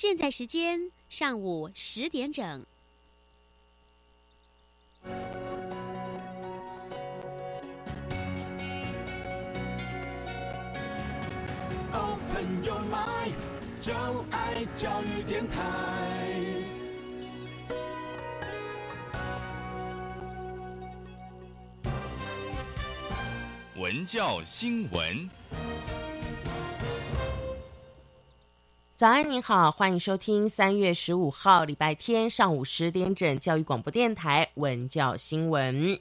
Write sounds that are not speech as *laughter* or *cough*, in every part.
现在时间上午十点整。Open your mind，就爱教育电台。文教新闻，早安，您好，欢迎收听三月十五号礼拜天上午十点整教育广播电台文教新闻。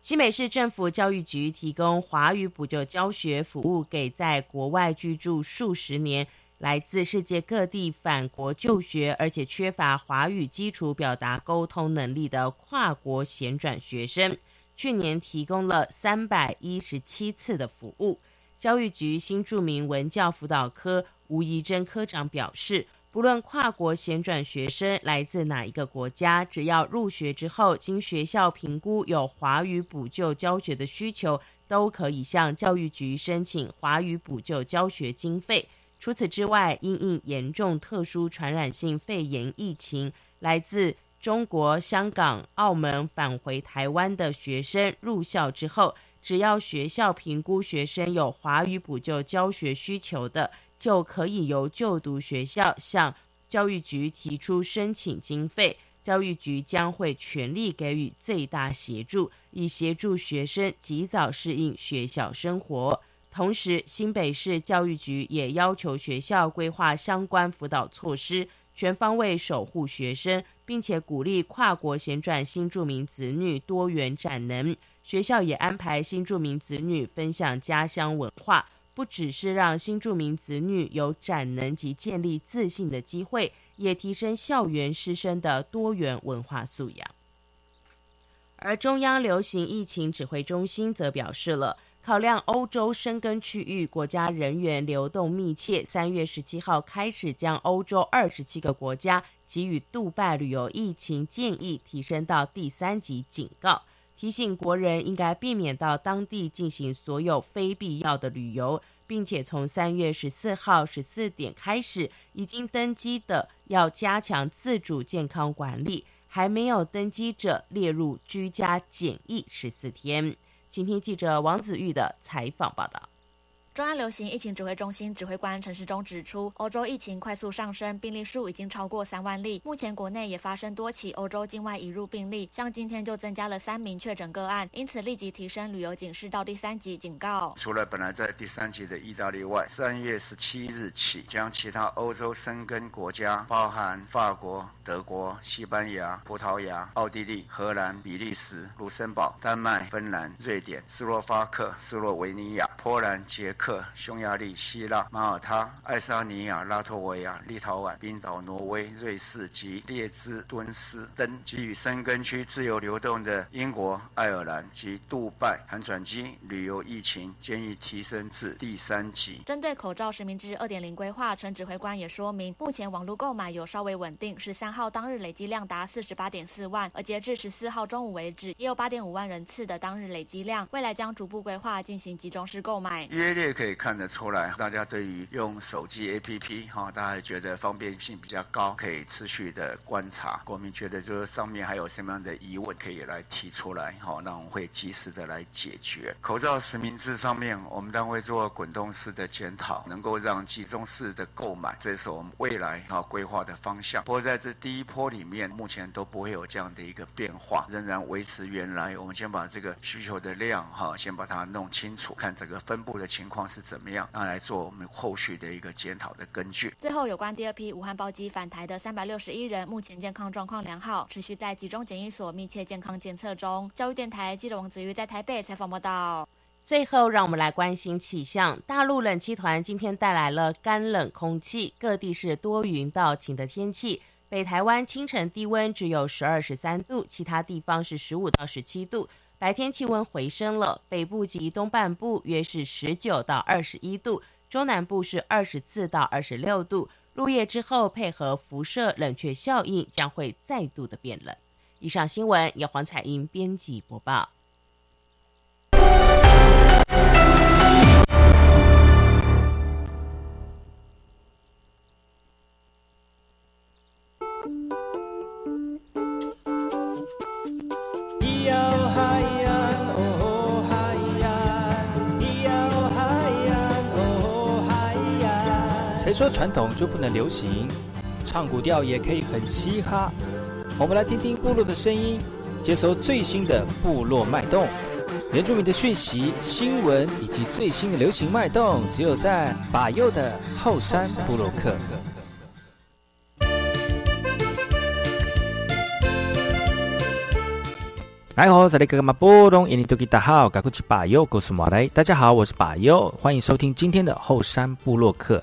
新北市政府教育局提供华语补救教学服务给在国外居住数十年、来自世界各地返国就学，而且缺乏华语基础表达沟通能力的跨国衔转学生。去年提供了三百一十七次的服务。教育局新著名文教辅导科吴怡珍科长表示，不论跨国衔转学生来自哪一个国家，只要入学之后经学校评估有华语补救教学的需求，都可以向教育局申请华语补救教学经费。除此之外，因应严重特殊传染性肺炎疫情，来自中国香港、澳门返回台湾的学生入校之后，只要学校评估学生有华语补救教学需求的，就可以由就读学校向教育局提出申请经费，教育局将会全力给予最大协助，以协助学生及早适应学校生活。同时，新北市教育局也要求学校规划相关辅导措施，全方位守护学生。并且鼓励跨国旋转新住民子女多元展能，学校也安排新住民子女分享家乡文化，不只是让新住民子女有展能及建立自信的机会，也提升校园师生的多元文化素养。而中央流行疫情指挥中心则表示了。考量欧洲生根区域国家人员流动密切，三月十七号开始将欧洲二十七个国家给予杜拜旅游疫情建议提升到第三级警告，提醒国人应该避免到当地进行所有非必要的旅游，并且从三月十四号十四点开始，已经登机的要加强自主健康管理，还没有登机者列入居家检疫十四天。请听记者王子玉的采访报道。中央流行疫情指挥中心指挥官陈时中指出，欧洲疫情快速上升，病例数已经超过三万例。目前国内也发生多起欧洲境外移入病例，像今天就增加了三名确诊个案，因此立即提升旅游警示到第三级警告。除了本来在第三级的意大利外，三月十七日起，将其他欧洲生根国家，包含法国、德国、西班牙、葡萄牙、奥地利、荷兰、比利时、卢森堡、丹麦、芬兰、瑞典、斯洛伐克、斯洛维尼亚、波兰、捷克。克、匈牙利、希腊、马耳他、爱沙尼亚、拉脱维亚、立陶宛、冰岛、挪威、瑞士及列支敦斯登给予深根区自由流动的英国、爱尔兰及杜拜含转机旅游疫情，建议提升至第三级。针对口罩实名制二点零规划，陈指挥官也说明，目前网络购买有稍微稳定，十三号当日累积量达四十八点四万，而截至十四号中午为止，也有八点五万人次的当日累积量，未来将逐步规划进行集中式购买。约略。可以看得出来，大家对于用手机 APP 哈，大家觉得方便性比较高，可以持续的观察。国民觉得就是上面还有什么样的疑问可以来提出来，哈，那我们会及时的来解决。口罩实名制上面，我们单位做滚动式的检讨，能够让集中式的购买，这是我们未来哈规划的方向。不过在这第一波里面，目前都不会有这样的一个变化，仍然维持原来。我们先把这个需求的量哈，先把它弄清楚，看整个分布的情况。是怎么样？那来做我们后续的一个检讨的根据。最后，有关第二批武汉包机返台的三百六十一人，目前健康状况良好，持续在集中检疫所密切健康监测中。教育电台记者王子瑜在台北采访报道。最后，让我们来关心气象。大陆冷气团今天带来了干冷空气，各地是多云到晴的天气。北台湾清晨低温只有十二十三度，其他地方是十五到十七度。白天气温回升了，北部及东半部约是十九到二十一度，中南部是二十四到二十六度。入夜之后，配合辐射冷却效应，将会再度的变冷。以上新闻由黄彩英编辑播报。谁说传统就不能流行？唱古调也可以很嘻哈。我们来听听部落的声音，接收最新的部落脉动、原住民的讯息、新闻以及最新的流行脉动，只有在把右的后山部落克。来好，这里哥哥马波东，印尼多吉大好，赶快去把右，告诉马来，大家好，我是把右，欢迎收听今天的后山部落客。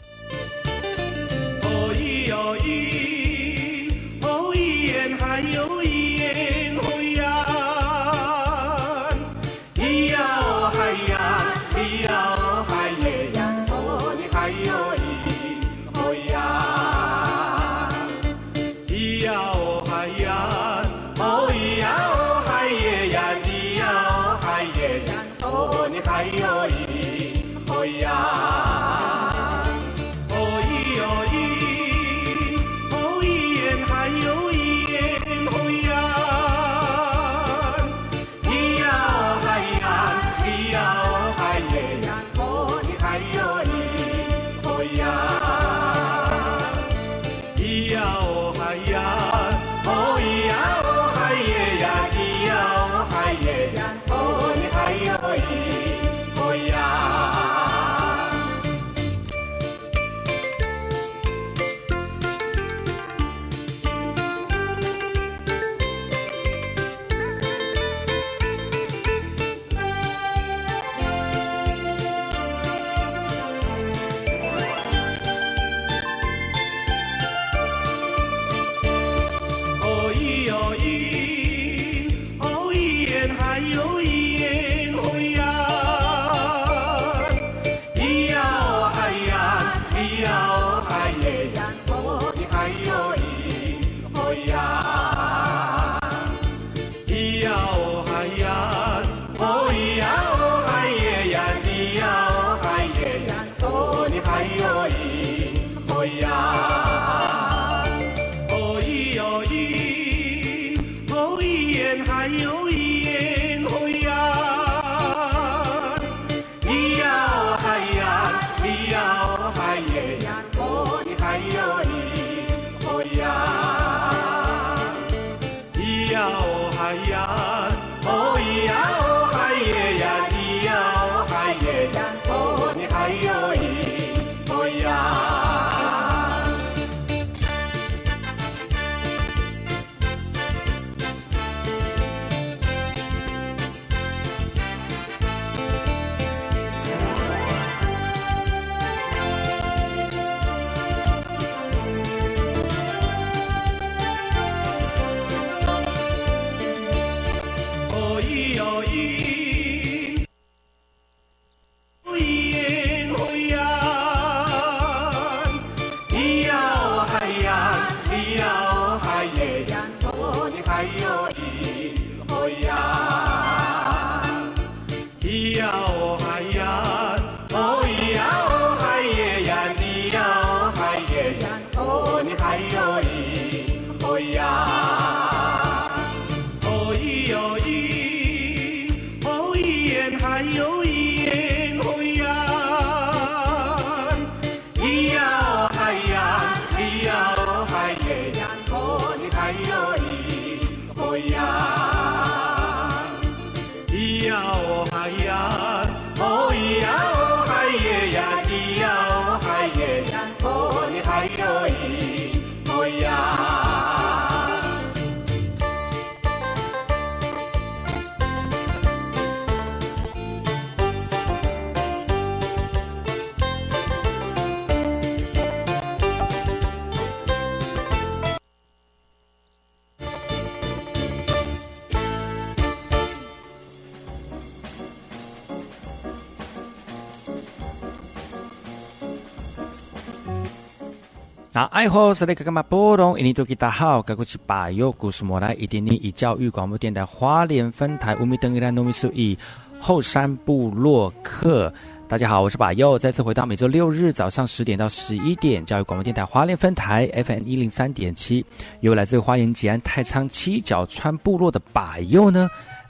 那爱好是那个干嘛波动？印尼多吉大好，该过去把右故事莫来一点点以教育广播电台花莲分台乌米登伊兰糯米苏以后山部落客。大家好，我是把右，再次回到每周六日早上十点到十一点教育广播电台花莲分台 FM 一零三点七，由来自花莲吉安太仓七角川部落的把右呢。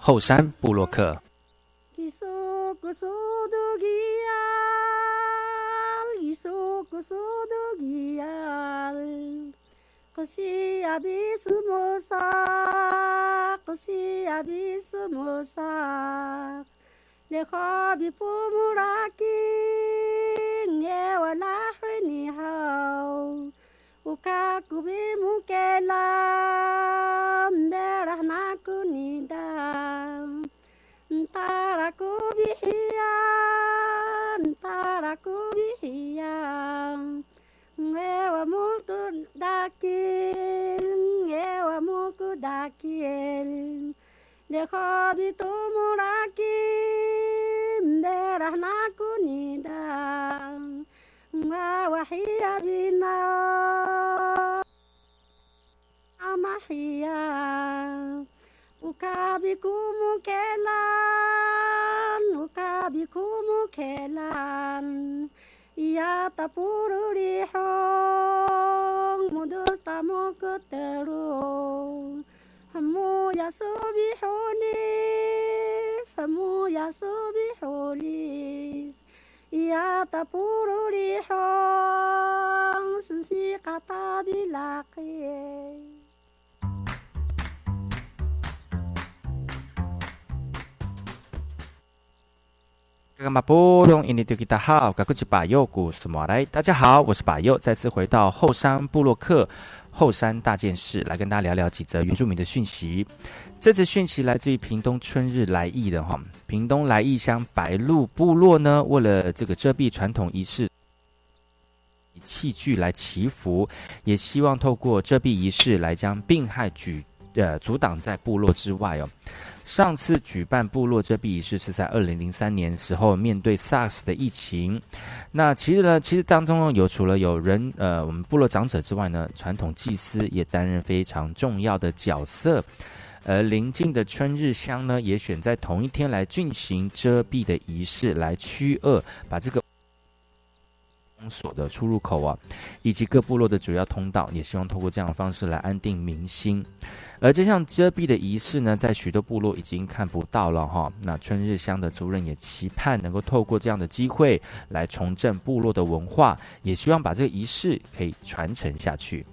后山布洛克你好我给 dejo vi tumuraki de rahnakunida wahiya bina amahiya ukabikumu kelan ukabikumu kelan ya tapuru rihong mudus tamu keteru همو يا صبيحونيس Ya tapuru rihong sensi kata bilaki. Kagama bolong ini tu kita hao, kaku ci ba yo gu semua来。大家好，我是把佑，再次回到后山部落客 后山大件事，来跟大家聊聊几则原住民的讯息。这则讯息来自于屏东春日来意的哈，屏东来意乡白鹿部落呢，为了这个遮蔽传统仪式，以器具来祈福，也希望透过遮蔽仪式来将病害举呃阻挡在部落之外哦。上次举办部落遮蔽仪式是在二零零三年时候，面对 SARS 的疫情。那其实呢，其实当中有除了有人呃我们部落长者之外呢，传统祭司也担任非常重要的角色。而邻近的春日乡呢，也选在同一天来进行遮蔽的仪式，来驱恶，把这个封锁的出入口啊，以及各部落的主要通道，也希望透过这样的方式来安定民心。而这项遮蔽的仪式呢，在许多部落已经看不到了哈。那春日乡的族人也期盼能够透过这样的机会来重振部落的文化，也希望把这个仪式可以传承下去。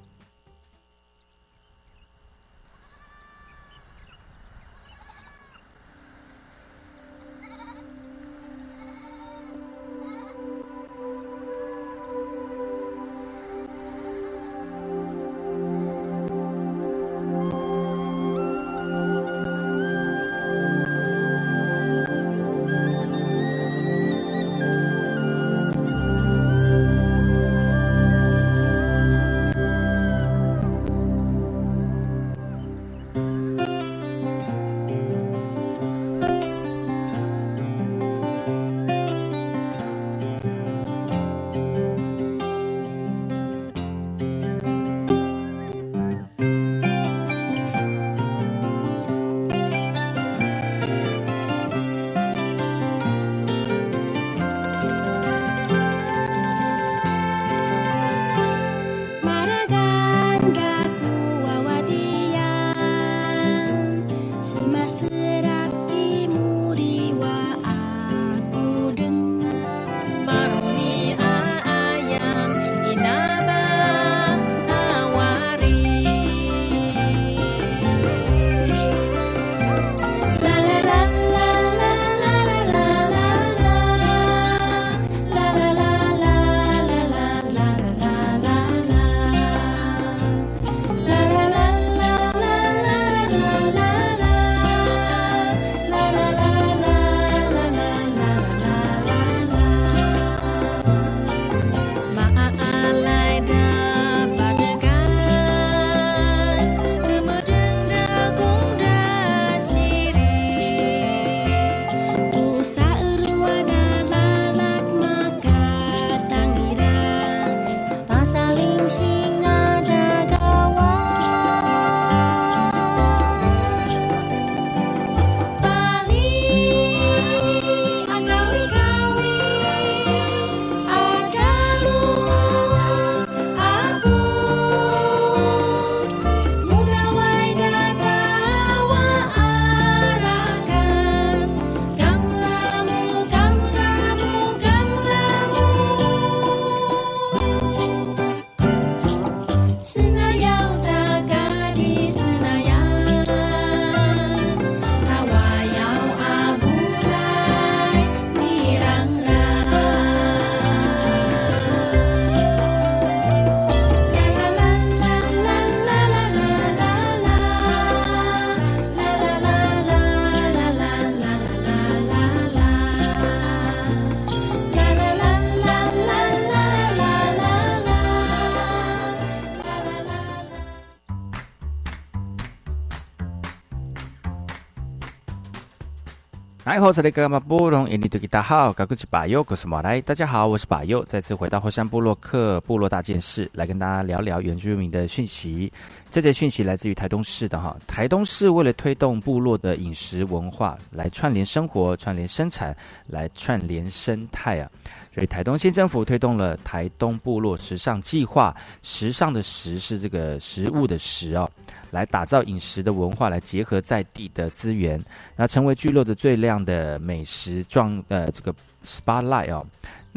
嗨，我是那个马布隆，印尼的吉大好，高古吉巴尤，我是马来，大家好，我是巴尤，再次回到火山部落克部落大件事，来跟大家聊聊原住民的讯息。这则讯息来自于台东市的哈，台东市为了推动部落的饮食文化，来串联生活、串联生产、来串联生态啊，所以台东县政府推动了台东部落时尚计划，时尚的时是这个食物的食哦。来打造饮食的文化，来结合在地的资源，那成为聚落的最亮的美食状呃这个 spotlight 哦。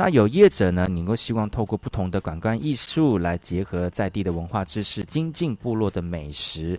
那有业者呢，能够希望透过不同的感官艺术来结合在地的文化知识，精进部落的美食。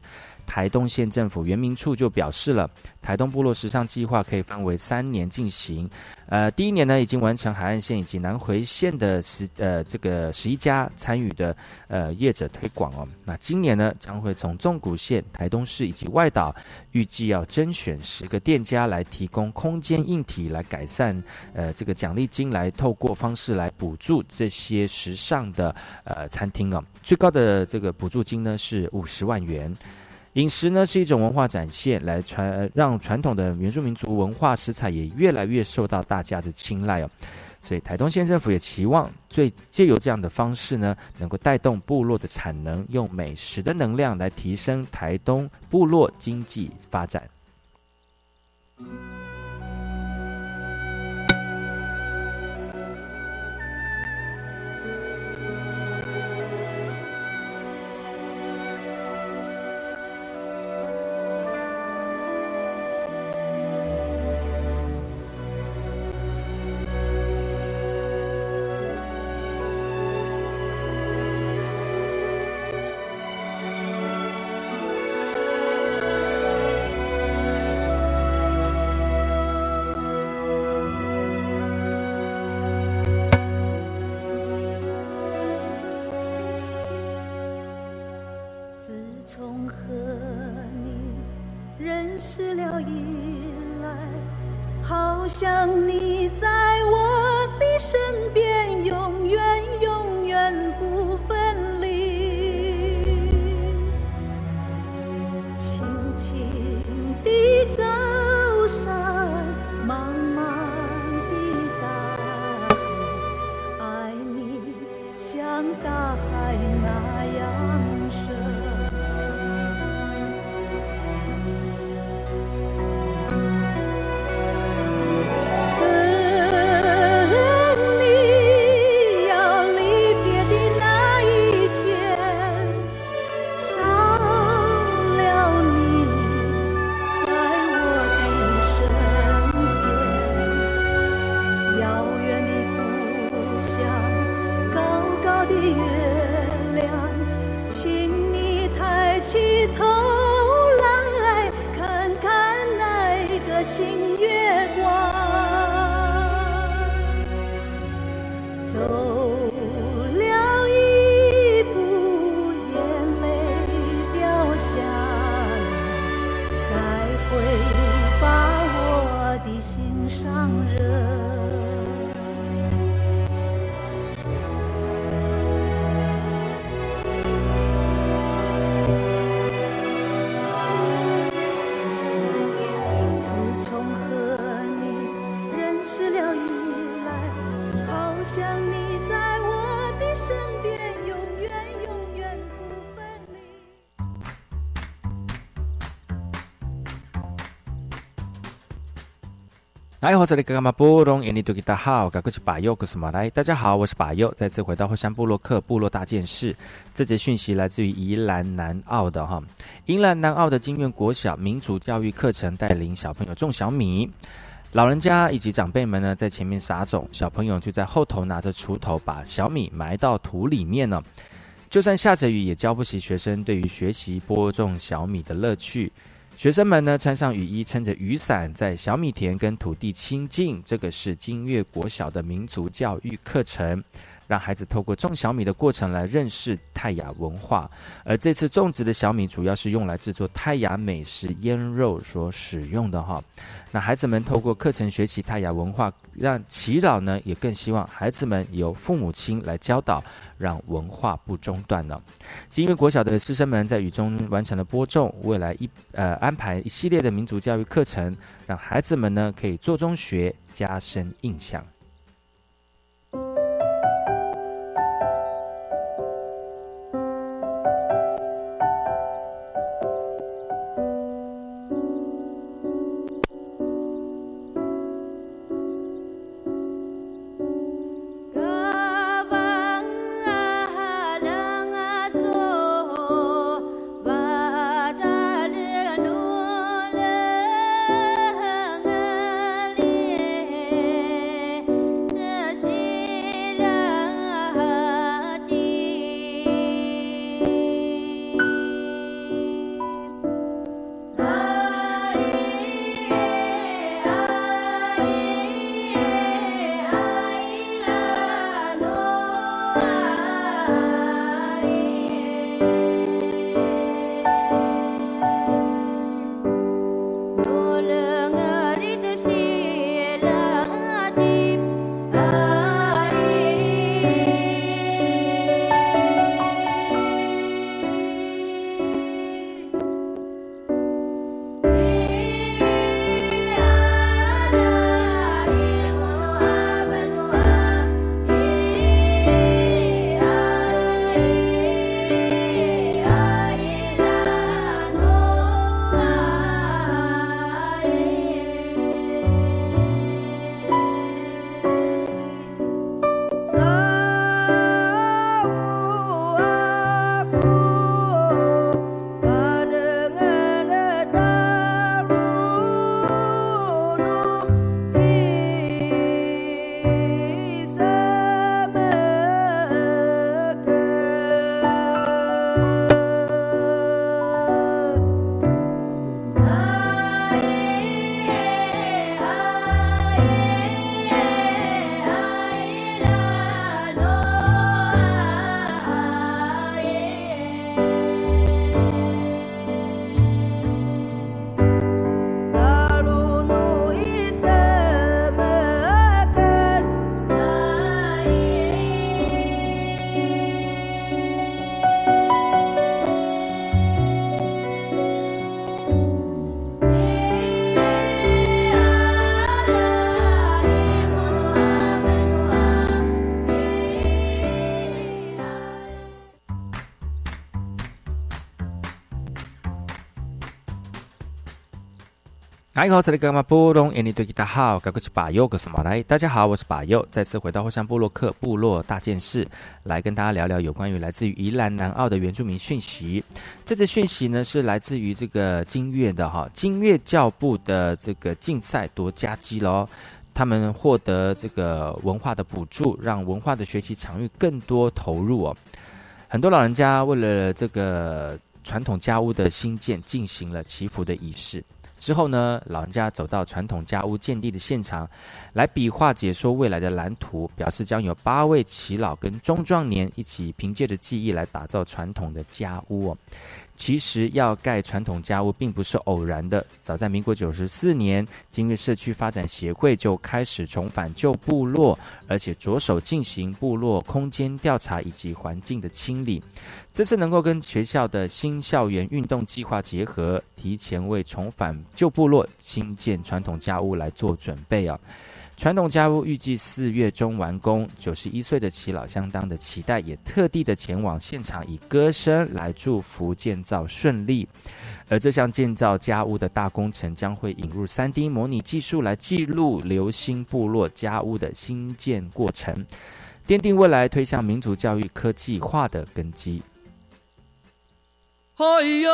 台东县政府原民处就表示了，台东部落时尚计划可以分为三年进行。呃，第一年呢，已经完成海岸线以及南回线的十呃这个十一家参与的呃业者推广哦。那今年呢，将会从纵谷县、台东市以及外岛，预计要甄选十个店家来提供空间硬体来改善呃这个奖励金，来透过方式来补助这些时尚的呃餐厅哦。最高的这个补助金呢是五十万元。饮食呢是一种文化展现，来传让传统的原住民族文化食材也越来越受到大家的青睐哦。所以台东县政府也期望，最借由这样的方式呢，能够带动部落的产能，用美食的能量来提升台东部落经济发展。自从和你认识了以来，好像你在我。这里干嘛不懂？印尼多吉大好，我是巴佑，我是马来。大家好，我是巴佑，再次回到后山部落克部落大件事。这节讯息来自于宜兰南澳的哈，宜兰南澳的金苑国小民族教育课程带领小朋友种小米，老人家以及长辈们呢在前面撒种，小朋友就在后头拿着锄头把小米埋到土里面呢。就算下着雨，也浇不熄学生对于学习播种小米的乐趣。学生们呢，穿上雨衣，撑着雨伞，在小米田跟土地亲近。这个是金月国小的民族教育课程。让孩子透过种小米的过程来认识泰雅文化。而这次种植的小米主要是用来制作泰雅美食腌肉所使用的哈。那孩子们透过课程学习泰雅文化，让祈祷呢也更希望孩子们由父母亲来教导，让文化不中断呢。因为国小的师生们在雨中完成了播种，未来一呃安排一系列的民族教育课程，让孩子们呢可以做中学，加深印象。大家好，我是巴佑，再次回到后山部落克部落大件事，来跟大家聊聊有关于来自于宜兰南澳的原住民讯息。这次讯息呢是来自于这个金月的哈金月教部的这个竞赛夺佳绩喽，他们获得这个文化的补助，让文化的学习场域更多投入哦。很多老人家为了这个传统家务的新建，进行了祈福的仪式。之后呢，老人家走到传统家屋建地的现场，来比划解说未来的蓝图，表示将有八位耆老跟中壮年一起凭借着记忆来打造传统的家屋。其实要盖传统家屋并不是偶然的。早在民国九十四年，金月社区发展协会就开始重返旧部落，而且着手进行部落空间调查以及环境的清理。这次能够跟学校的新校园运动计划结合，提前为重返旧部落新建传统家屋来做准备啊。传统家屋预计四月中完工，九十一岁的齐老相当的期待，也特地的前往现场，以歌声来祝福建造顺利。而这项建造家屋的大工程将会引入三 D 模拟技术来记录流星部落家屋的新建过程，奠定未来推向民族教育科技化的根基。哎呦！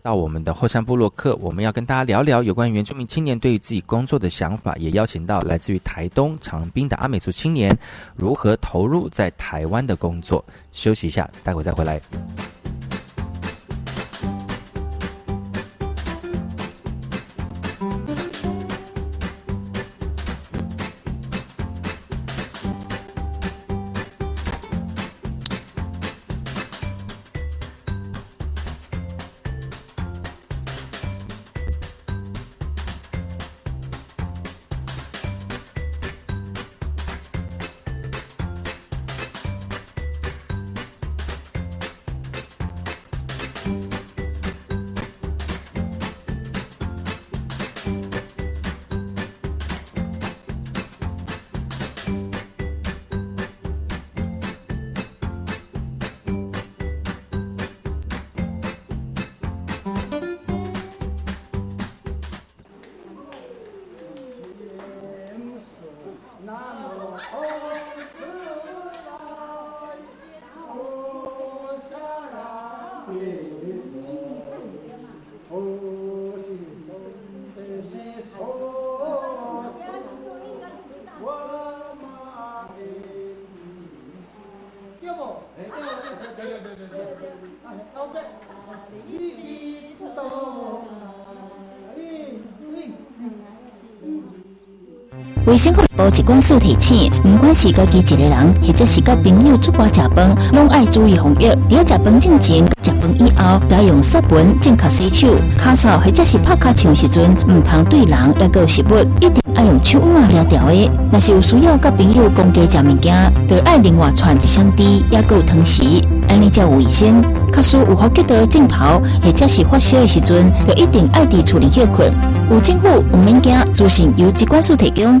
到我们的后山部落客，我们要跟大家聊聊有关原住民青年对于自己工作的想法，也邀请到来自于台东长滨的阿美族青年如何投入在台湾的工作。休息一下，待会再回来。卫生福利部一罐素体醒，不管是家己一个人，或者是甲朋友出外食饭，拢爱注意防疫。伫食饭之前、食饭以后，该用湿盆正确洗手。咳嗽或者是拍卡枪时阵，唔通对人也有食物，一定爱用手握抓条的。若是有需要甲朋友公家食物件，就爱另外传一箱猪，也有汤匙，安尼才有卫生。假使有发觉到镜头，或者是发烧的时阵，就一定爱伫厝里休困。有政府有物件，资讯由机关所提供。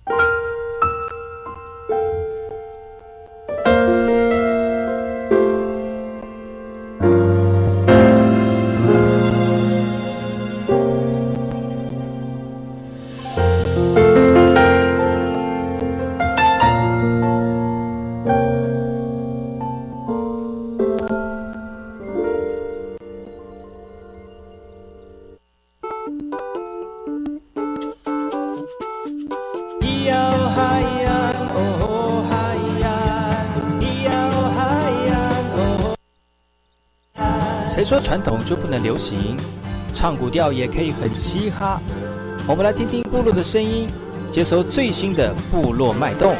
说传统就不能流行？唱古调也可以很嘻哈。我们来听听部落的声音，接收最新的部落脉动、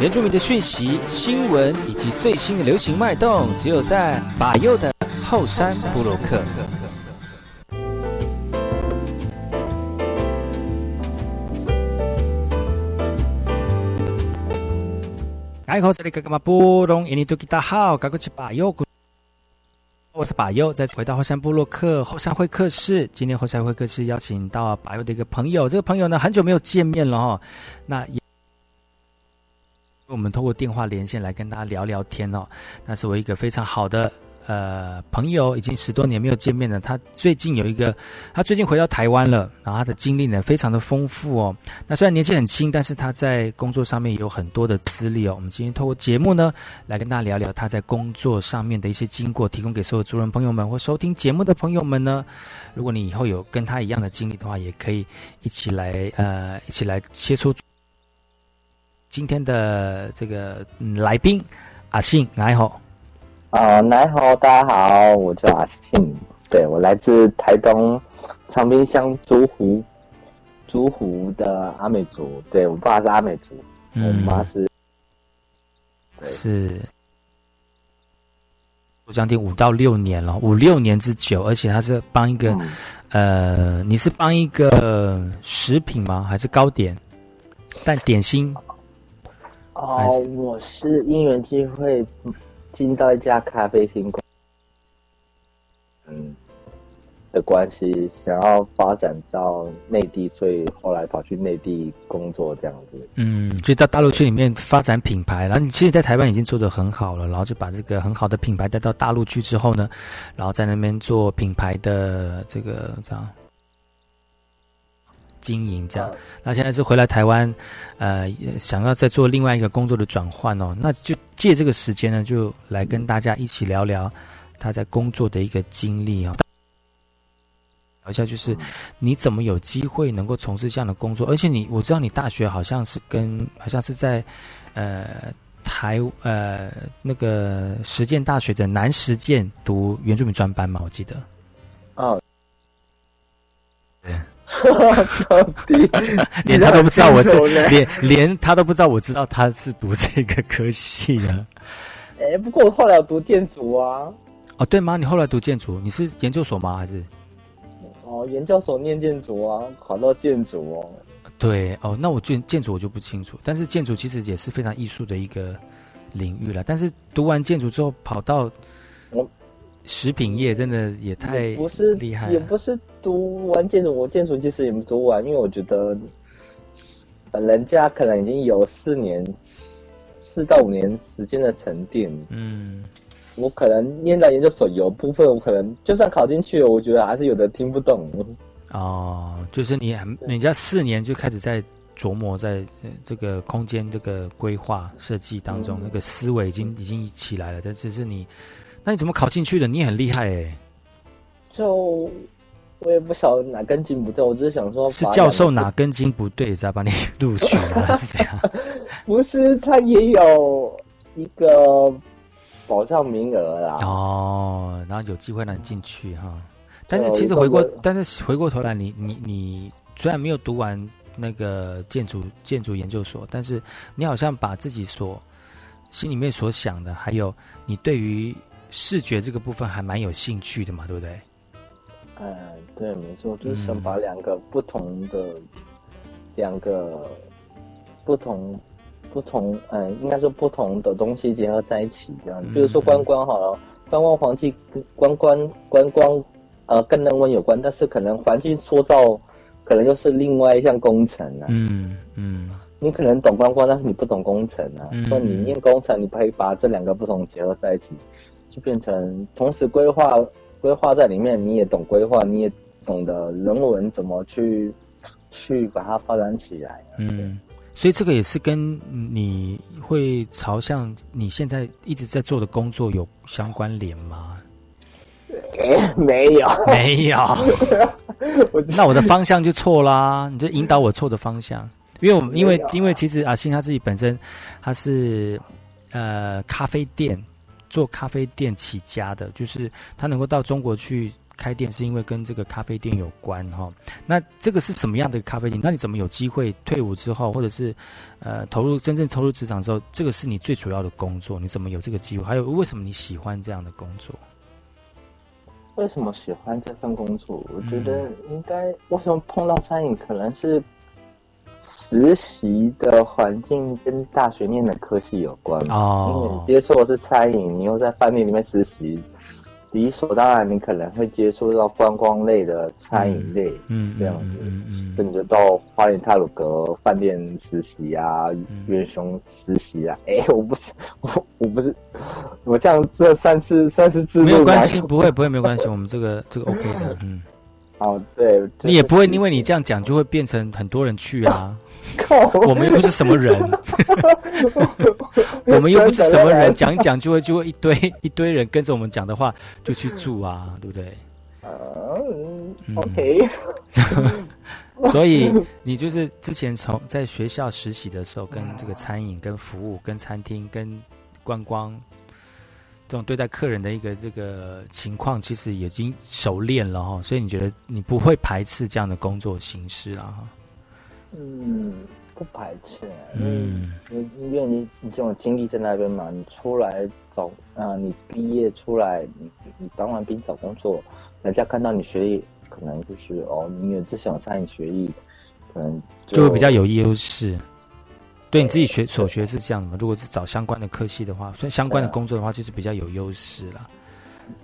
原住民的讯息、新闻以及最新的流行脉动，只有在把右的后山部落克。哎，好，这里哥哥们布隆印尼多吉大好，赶快去把右。把右，再次回到后山部落克后山会客室。今天后山会客室邀请到把右的一个朋友，这个朋友呢很久没有见面了哈，那也我们通过电话连线来跟大家聊聊天哦。那是我一个非常好的呃朋友，已经十多年没有见面了。他最近有一个，他最近回到台湾了，然后他的经历呢非常的丰富哦。那虽然年纪很轻，但是他在工作上面也有很多的资历哦。我们今天透过节目呢，来跟大家聊聊他在工作上面的一些经过，提供给所有族人朋友们或收听节目的朋友们呢。如果你以后有跟他一样的经历的话，也可以一起来呃一起来切磋。今天的这个、嗯、来宾阿信，来好。啊，来好，大家好，我叫阿信，对我来自台东长滨乡竹湖，竹湖的阿美族，对我爸是阿美族，嗯。我妈是。是。我将近五到六年了，五六年之久，而且他是帮一个、呃，你是帮一个食品吗？还是糕点？但点心？哦，我是因缘机会进到一家咖啡厅，嗯的关系，想要发展到内地，所以后来跑去内地工作这样子。嗯，就到大陆区里面发展品牌，然后你其实，在台湾已经做得很好了，然后就把这个很好的品牌带到大陆去之后呢，然后在那边做品牌的这个这样经营这样。那现在是回来台湾，呃，想要再做另外一个工作的转换哦，那就借这个时间呢，就来跟大家一起聊聊他在工作的一个经历哦。聊一下，就是你怎么有机会能够从事这样的工作？而且你，我知道你大学好像是跟好像是在呃台呃那个实践大学的南实践读原住民专班嘛，我记得。哦，*laughs* *laughs* 到底连他都不知道我连连他都不知道我知道他是读这个科系的。*laughs* 哎，不过我后来有读建筑啊，哦，对吗？你后来读建筑，你是研究所吗？还是？哦，研究所念建筑啊，考到建筑哦。对哦，那我建建筑我就不清楚，但是建筑其实也是非常艺术的一个领域了。但是读完建筑之后跑到食品业，真的也太不是厉害了。也不是读完建筑，我建筑其实也没读完，因为我觉得，本人家可能已经有四年、四到五年时间的沉淀。嗯，我可能念到研究所有部分，我可能就算考进去了，我觉得还是有的听不懂。哦，就是你人家四年就开始在琢磨在这个空间这个规划设计当中，嗯那个思维已经已经起来了，但只是你，那你怎么考进去的？你也很厉害哎，就我也不晓得哪根筋不对，我只是想说，是教授哪根筋不对才把你 *laughs* 录取了？*laughs* 是怎样？*laughs* 不是，他也有一个保障名额啦。哦，然后有机会让你进去哈。但是其实回过但是回过头来，你你你虽然没有读完那个建筑建筑研究所，但是你好像把自己所心里面所想的，还有你对于视觉这个部分还蛮有兴趣的嘛，对不对？嗯，对，没错，就是嗯想把两个不同的、两个不同不同，嗯，应该说不同的东西结合在一起，这样。嗯比如说观光好了，观光环境跟观光观光呃跟人文有关，但是可能环境塑造可能又是另外一项工程啊。嗯嗯，你可能懂观光，但是你不懂工程啊。嗯所以你念工程，你可以把这两个不同结合在一起，就变成同时规划规划在里面，你也懂规划，你也懂得人文怎么去去把它发展起来。嗯，所以这个也是跟你会朝向你现在一直在做的工作有相关联吗？哎，*laughs* 没有，没有。*laughs* 那我的方向就错啦，你就引导我错的方向。因为我们因为因为其实阿信他自己本身他是呃咖啡店做咖啡店起家的，就是他能够到中国去开店，是因为跟这个咖啡店有关哈。那这个是什么样的咖啡店？那你怎么有机会退伍之后，或者是呃投入真正投入职场之后，这个是你最主要的工作？你怎么有这个机会？还有为什么你喜欢这样的工作？为什么喜欢这份工作？我觉得应该为什么碰到餐饮，可能是实习的环境跟大学念的科系有关。哦因为你接触的是餐饮，你又在饭店里面实习，理所当然你可能会接触到观光类的餐饮类，嗯这样子。嗯嗯所以你就到花园泰鲁阁饭店实习啊，嗯元雄实习啊。*laughs* 哎、我不是，我 *laughs* 我不是，我这样这算是算是自没有关系，系。不会不会没有关系，我们这个这个 OK 的，*laughs* 嗯。哦，对，你也不会因为你这样讲就会变成很多人去啊。*laughs* 靠我们又不是什么人，我们又不是什么人，*laughs* 讲一讲就会就会一堆一堆人跟着我们讲的话就去住啊，对不对？嗯，OK，*laughs* 所以你就是之前从在学校实习的时候，跟这个餐饮、跟服务、跟餐厅、跟观光这种对待客人的一个这个情况，其实已经熟练了哈。所以你觉得你不会排斥这样的工作形式了哈？嗯，不排斥，嗯，因因为你你这种经历在那边嘛，你出来找啊、你毕业出来，你你当完兵找工作，人家看到你学历，可能就是哦，你有之前有餐饮学历，可能就会比较有优势。对你自己学所学是这样的嘛？如果是找相关的科系的话，所以相关的工作的话，就是比较有优势了。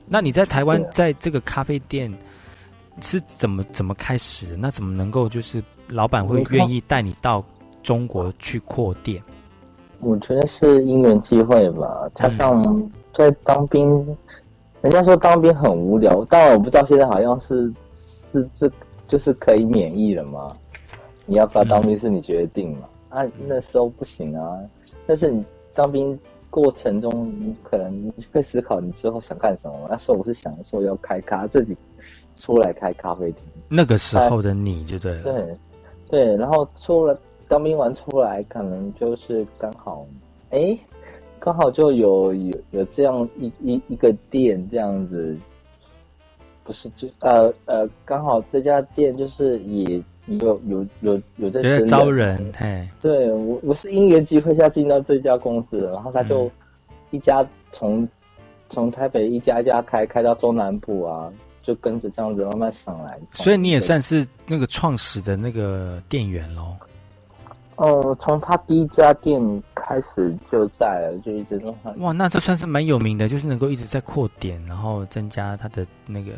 那你在台湾在这个咖啡店是怎么怎么开始的？那怎么能够就是老板会愿意带你到中国去扩店？我觉得是因缘际会吧，加上在当兵，人家说当兵很无聊，但我不知道现在好像是是这就是可以免疫了吗？你要不要当兵是你决定嘛？啊，那时候不行啊，但是你当兵过程中，你可能你会思考你之后想干什么嘛。那时候我是想说要开咖，自己出来开咖啡厅。那个时候的你就对了。对，对，然后出了当兵完出来，可能就是刚好，哎，刚好就有有有这样一一一个店这样子，不是就呃呃，刚好这家店就是也有有有有在有在招人，嘿，对我我是因缘机会下进到这家公司的，然后他嗯就一家从从台北一家一家开开到中南部啊，就跟着这样子慢慢上来。所以你也算是那个创始的那个店员喽。哦，从他第一家店开始就在了，就一直弄他。哇，那这算是蛮有名的，就是能够一直在扩点，然后增加他的那个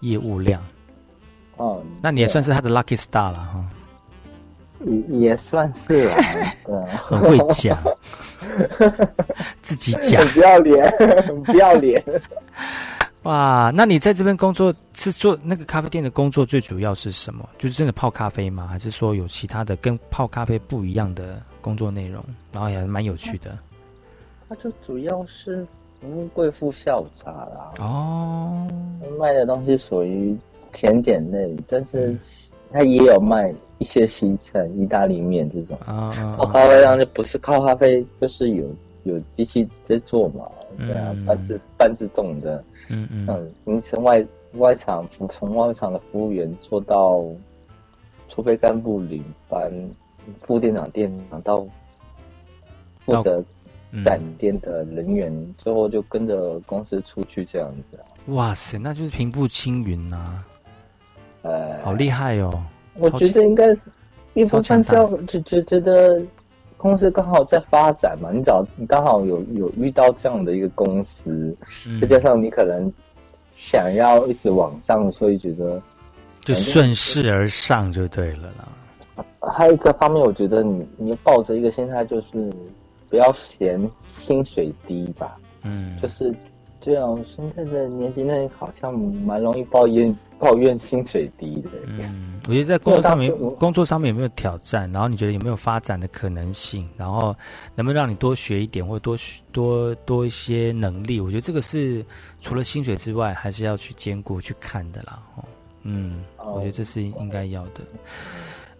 业务量。哦，那你也算是他的 lucky star 了哈，也也算是啦，*laughs* 啊，很会讲，*laughs* 自己讲很。不要脸，很不要脸。*laughs* 哇，那你在这边工作是做那个咖啡店的工作，最主要是什么？就是真的泡咖啡吗？还是说有其他的跟泡咖啡不一样的工作内容？然后也蛮有趣的他就主要是服务贵妇下午茶啦，哦。卖的东西属于甜点类，但是它也有卖一些西餐、意大利面这种。啊咖啡上就不是靠咖啡，就是有有机器在做嘛，对啊，嗯半自半自动的。嗯嗯嗯，您从外外场从外场的服务员做到储备干部领班、副店长、店长到负责嗯展店的人员，最后就跟着公司出去这样子啊。哇塞，那就是平步青云呐、呃，好厉害哦！我觉得应该是一部分是要就就觉得公司刚好在发展嘛，你找你刚好有有遇到这样的一个公司，嗯再加上你可能想要一直往上，所以觉得就顺势而上就对了啦。还有一个方面，我觉得你你抱着一个心态，就是不要嫌薪水低吧。嗯，就是这样。现在的年轻人好像蛮容易抱怨抱怨薪水低的。嗯，我觉得在工作上面，工作上面有没有挑战？然后你觉得有没有发展的可能性？然后能不能让你多学一点，或者多多多一些能力？我觉得这个是除了薪水之外，还是要去兼顾去看的啦。嗯，我觉得这是应该要的。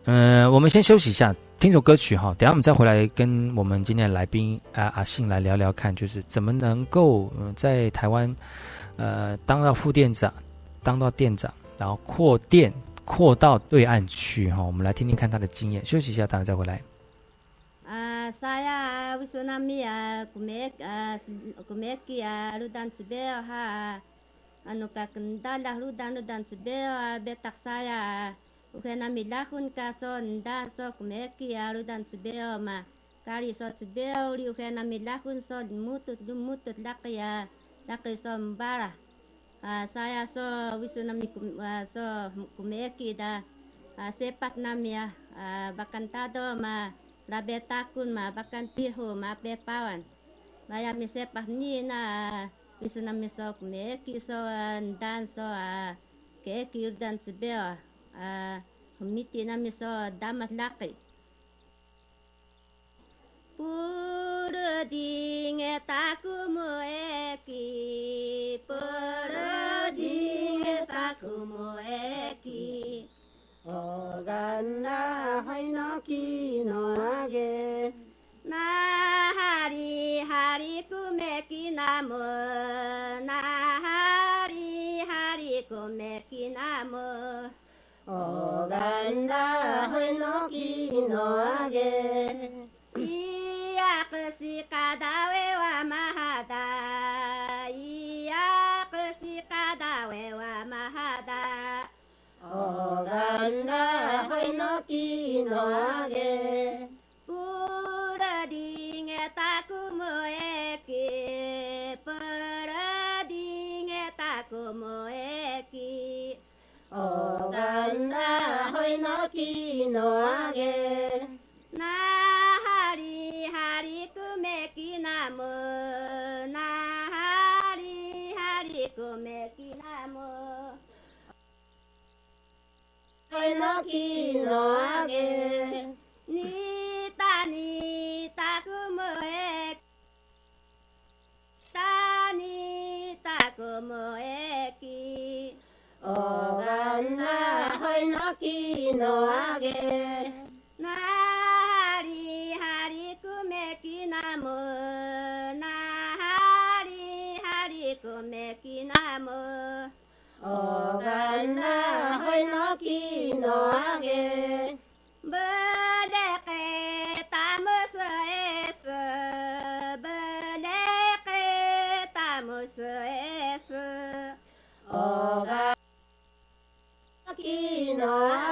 嗯，我们先休息一下，听首歌曲哈。等下我们再回来跟我们今天的来宾啊阿信来聊聊看，就是怎么能够在台湾呃当到副店长，当到店长，然后扩店扩到对岸去哈。我们来听听看他的经验。休息一下，等下再回来。，saya Wisnami ah kumek ah kumeki ah ludan sebel ha anu ka kendal dah ludan ludan sebel ah betak saya ukena lahun kaso nda so kumeki arudan tsubeo ma kari so tsubeo ri ukena lahun so mutut mutut lakia laki so mbara saya so wisunami so kumeki da sepat nami ya. bakan bakantado ma rabetakun ma bakan pihu ma pepawan maya mi sepat ni na wisunami so kumeki so ndan so kekirdan tsubeo committinamiso damatlaqi puro dinge takumo eki puro dinge takumo んらのきのあげ。いやくしかだわはまはだ。いやくしかだわはまはだ。おがんらいのきのあげ。 너에게 나 하리 하리 꿈에기 나무 나 하리 하리 꿈에기 나무 얼너기 너에게 のあげ。なはりはりくめきなむ。なはりはりくめきなむ。おがんなほいのきのあげ。ぶれけたむすえす。ぶれけたむすえす。おがんきのあげ。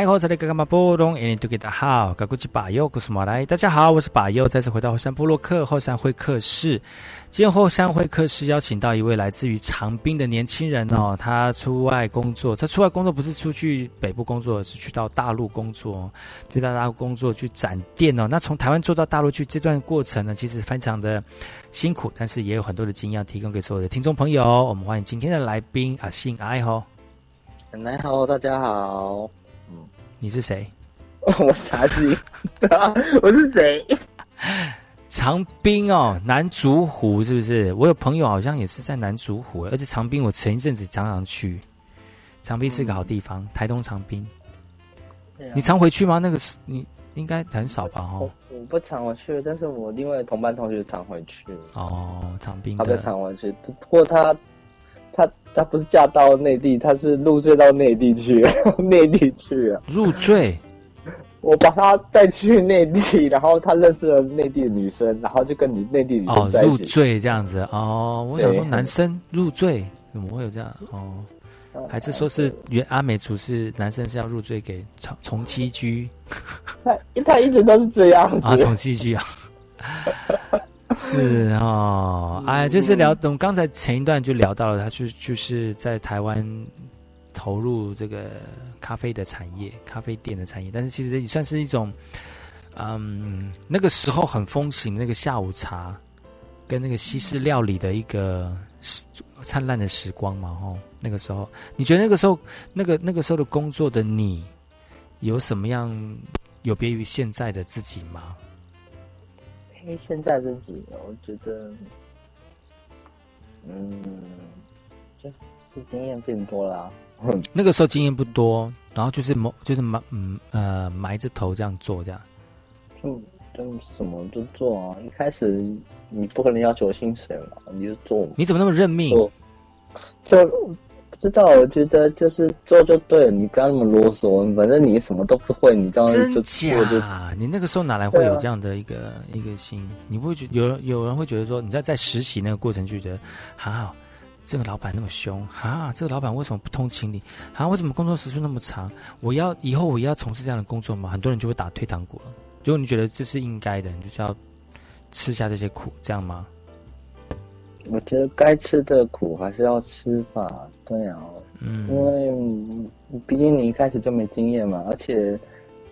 哎，好，这里干嘛波动？印度给大好，我是巴佑，我是马来。大家好，我是巴佑，再次回到后山部落克后山会客室。今天后山会客室邀请到一位来自于长滨的年轻人哦，他出外工作，他出外工作不是出去北部工作，是去到大陆工作，去到大陆工作去展店哦。那从台湾做到大陆去这段过程呢，其实非常的辛苦，但是也有很多的经验提供给所有的听众朋友。我们欢迎今天的来宾阿信爱吼，奶好，大家好。你是谁？*laughs* 我傻子，*laughs* 我是谁？*laughs* 长滨哦，南竹湖是不是？我有朋友好像也是在南竹湖，而且长滨我前一阵子常常去。长滨是个好地方，台东长滨。你常回去吗？那个是你应该很少吧？哦，我不常回去，但是我另外同班同学常回去。哦，长滨他不常回去，不过他。他他不是嫁到内地，他是入赘到内地去，内地去啊！入赘，我把他带去内地，然后他认识了内地的女生，然后就跟你内地女生在一起。哦，入赘这样子哦，我想说男生入赘怎么会有这样？哦，还是说是原阿美族是男生是要入赘给从从妻居？*laughs* 他他一直都是这样啊，从妻居啊。*laughs* 是哦，哎，就是聊，我们刚才前一段就聊到了，他就就是在台湾投入这个咖啡的产业，咖啡店的产业，但是其实也算是一种，嗯，那个时候很风行那个下午茶跟那个西式料理的一个灿烂的时光嘛，吼，那个时候，你觉得那个时候那个那个时候的工作的你有什么样有别于现在的自己吗？现在自己，我觉得，嗯，就是经验变多了。那个时候经验不多，然后就是埋，就是埋，嗯呃，埋着头这样做，这样。就就什么都做啊！一开始你不可能要求薪水嘛，你就做。你怎么那么认命？就。知道，我觉得就是做就对了，你不要那么啰嗦。反正你什么都不会，你这样就做就。你那个时候哪来会有这样的一个一个心？你不会觉有人有人会觉得说，你在在实习那个过程就觉得，啊，这个老板那么凶，啊，这个老板为什么不通情理？啊，为什么工作时数那么长？我要以后我要从事这样的工作吗？很多人就会打退堂鼓了。如果你觉得这是应该的，你就是要吃下这些苦，这样吗？我觉得该吃的苦还是要吃吧，对啊，嗯，因为毕竟你一开始就没经验嘛，而且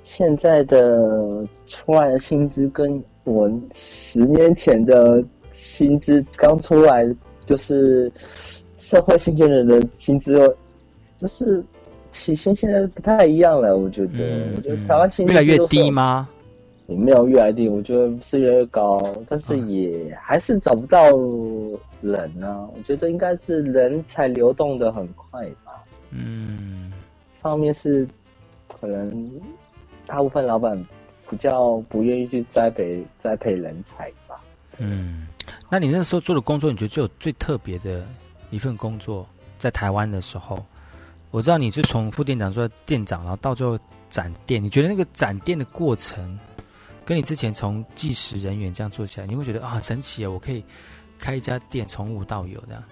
现在的出来的薪资跟我十年前的薪资刚出来就是社会新鲜人的薪资，就是起薪现在不太一样了，我觉得，我觉得台湾薪资越来越低吗？也没有越来越低，我觉得是越来越高，但是也还是找不到人呢。我觉得应该是人才流动的很快吧。嗯，方面是可能大部分老板比较不愿意去栽培栽培人才吧。嗯，那你那时候做的工作，你觉得最有最特别的一份工作，在台湾的时候，我知道你是从副店长做店长，然后到最后展店，你觉得那个展店的过程？跟你之前从计时人员这样做起来，你会觉得啊，很神奇啊！我可以开一家店，从无到有这样。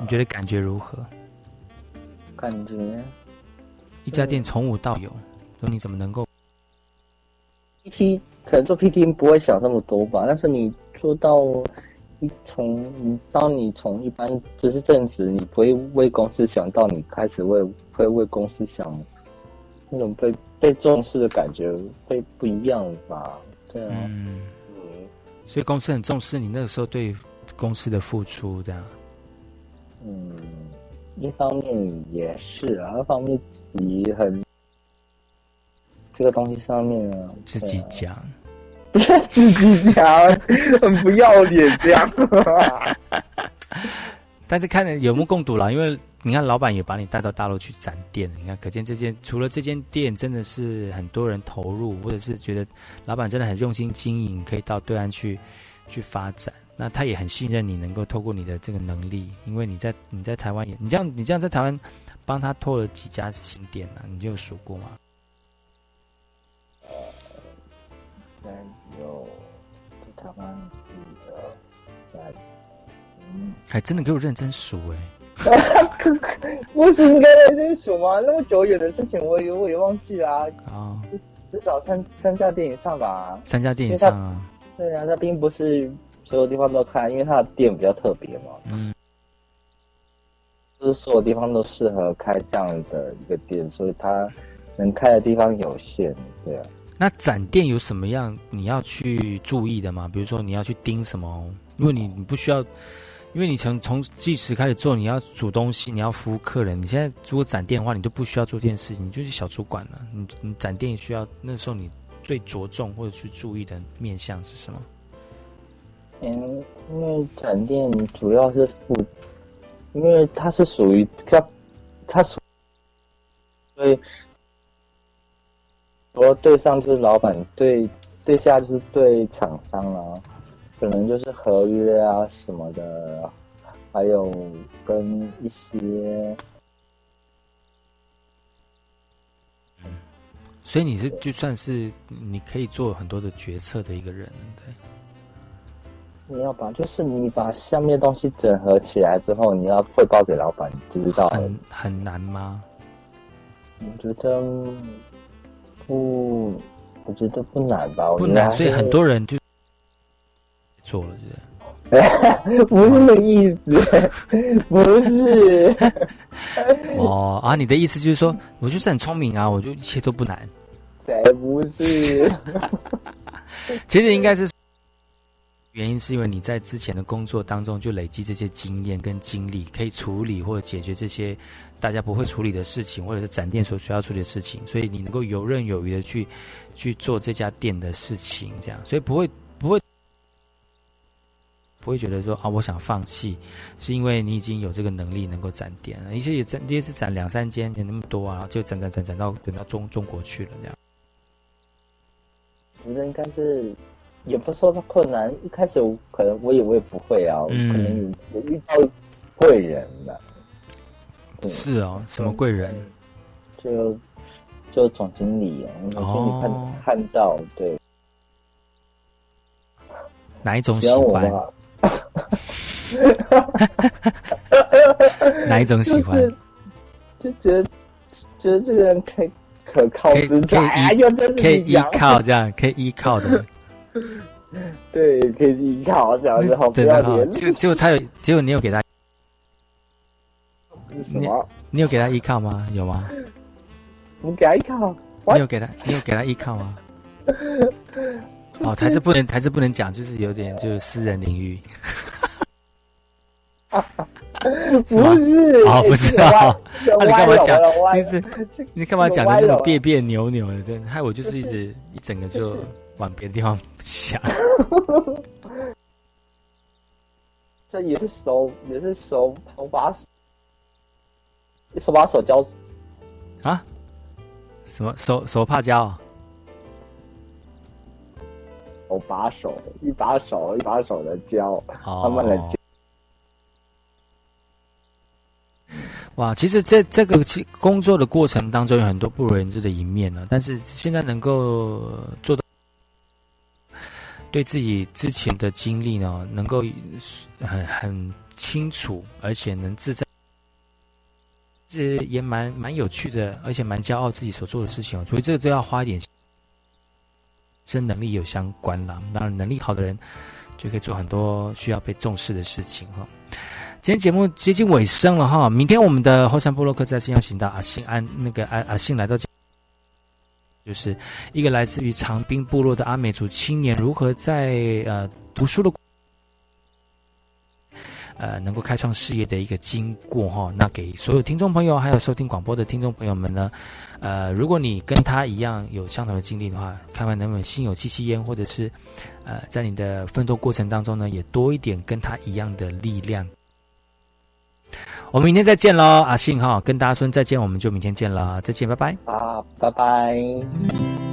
你觉得感觉如何？感觉一家店从无到有，说你怎么能够？PT 可能做 PT 不会想那么多吧，但是你做到一从你当你从一般只是正职，你不会为公司想到你开始为会为公司想，那种被被重视的感觉会不一样吧？对啊，嗯，所以公司很重视你那个时候对公司的付出，这样。嗯，一方面也是啊，一方面自己很这个东西上面呢，自己讲，自己讲，很不要脸这样。*laughs* 但是看有目共睹啦，因为你看老板也把你带到大陆去展店，你看可见这间除了这间店真的是很多人投入，或者是觉得老板真的很用心经营，可以到对岸去去发展。那他也很信任你，能够透过你的这个能力，因为你在你在台湾也，你这样你这样在台湾帮他拓了几家新店呢？你就有数过吗？三有在台湾一二三，嗯，还真的给我认真数哎！*laughs* 不是应该认真数吗？那么久远的事情，我也我也忘记啦。啊，至至少三三家店以上吧。三家店以上啊？对啊，他并不是。所有地方都开，因为它的店比较特别嘛。嗯，就是所有地方都适合开这样的一个店，所以它能开的地方有限。对啊。那展店有什么样你要去注意的吗？比如说你要去盯什么？因为你你不需要，因为你从从计时开始做，你要煮东西，你要服务客人。你现在如果展店的话，你就不需要做这件事情，你就是小主管了。你你展店需要那时候你最着重或者去注意的面向是什么？嗯，因为展店主要是负，因为它是属于它，它属，所以，我对上就是老板，对对下就是对厂商啊，可能就是合约啊什么的，还有跟一些，所以你是就算是你可以做很多的决策的一个人，对。你要把就是你把下面东西整合起来之后，你要汇报给老板，知道很很难吗？我觉得不，我觉得不难吧。不难，所以很多人就做了，对 *laughs* 不是那个意思，*laughs* 不是。*laughs* 哦啊，你的意思就是说，我就是很聪明啊，我就一切都不难。才不是。其实应该是。原因是因为你在之前的工作当中就累积这些经验跟经历，可以处理或者解决这些大家不会处理的事情，或者是展店所需要处理的事情，所以你能够游刃有余的去去做这家店的事情，这样，所以不会不会不会觉得说啊，我想放弃，是因为你已经有这个能力能够展店，一些也展，也是展两三间，也那么多啊，就展展展展到展到中中国去了，这样。我觉得应该是。也不说它困难，一开始可能我以为不会啊，可能我遇到贵人了。是哦，什么贵人？就就总经理哦，给你看看到对。哪一种喜欢？*laughs* 哪一种喜欢？就觉得觉得这个人可以可靠，可以可以依靠，这样可以依靠的。对，可以依靠这样子，好不要脸。就就他有，结果你有给他什么？你有给他依靠吗？有吗？你给他依靠？你有给他？你有给他依靠吗？哦，台词不能，台词不能讲，就是有点就是私人领域。*laughs* 不是，哦，不是啊，那你干嘛讲？你是你干嘛讲的那种别别扭扭的？真害我就是一直一整个就。往别的地方想，*laughs* 这也是手，也是手手把手，手把手教啊？什么手手帕教？手把手，一把手一把手的教，慢慢的教。哇，其实这这个工作的过程当中有很多不为人知的一面呢，但是现在能够做到。对自己之前的经历呢，能够很很清楚，而且能自在，这也蛮蛮有趣的，而且蛮骄傲自己所做的事情。所以这个都要花一点，跟能力有相关啦。当然，能力好的人，就可以做很多需要被重视的事情哈。今天节目接近尾声了哈，明天我们的后山部落客在信邀请到阿信安那个阿阿信来到，就是一个来自于长滨部落的阿美族青年如何在呃读书的。呃，能够开创事业的一个经过哈，那给所有听众朋友，还有收听广播的听众朋友们呢，呃，如果你跟他一样有相同的经历的话，看看能不能心有戚戚焉，或者是呃，在你的奋斗过程当中呢，也多一点跟他一样的力量。我们明天再见喽，阿信哈，跟大家说再见，我们就明天见了，再见，拜拜。啊，拜拜。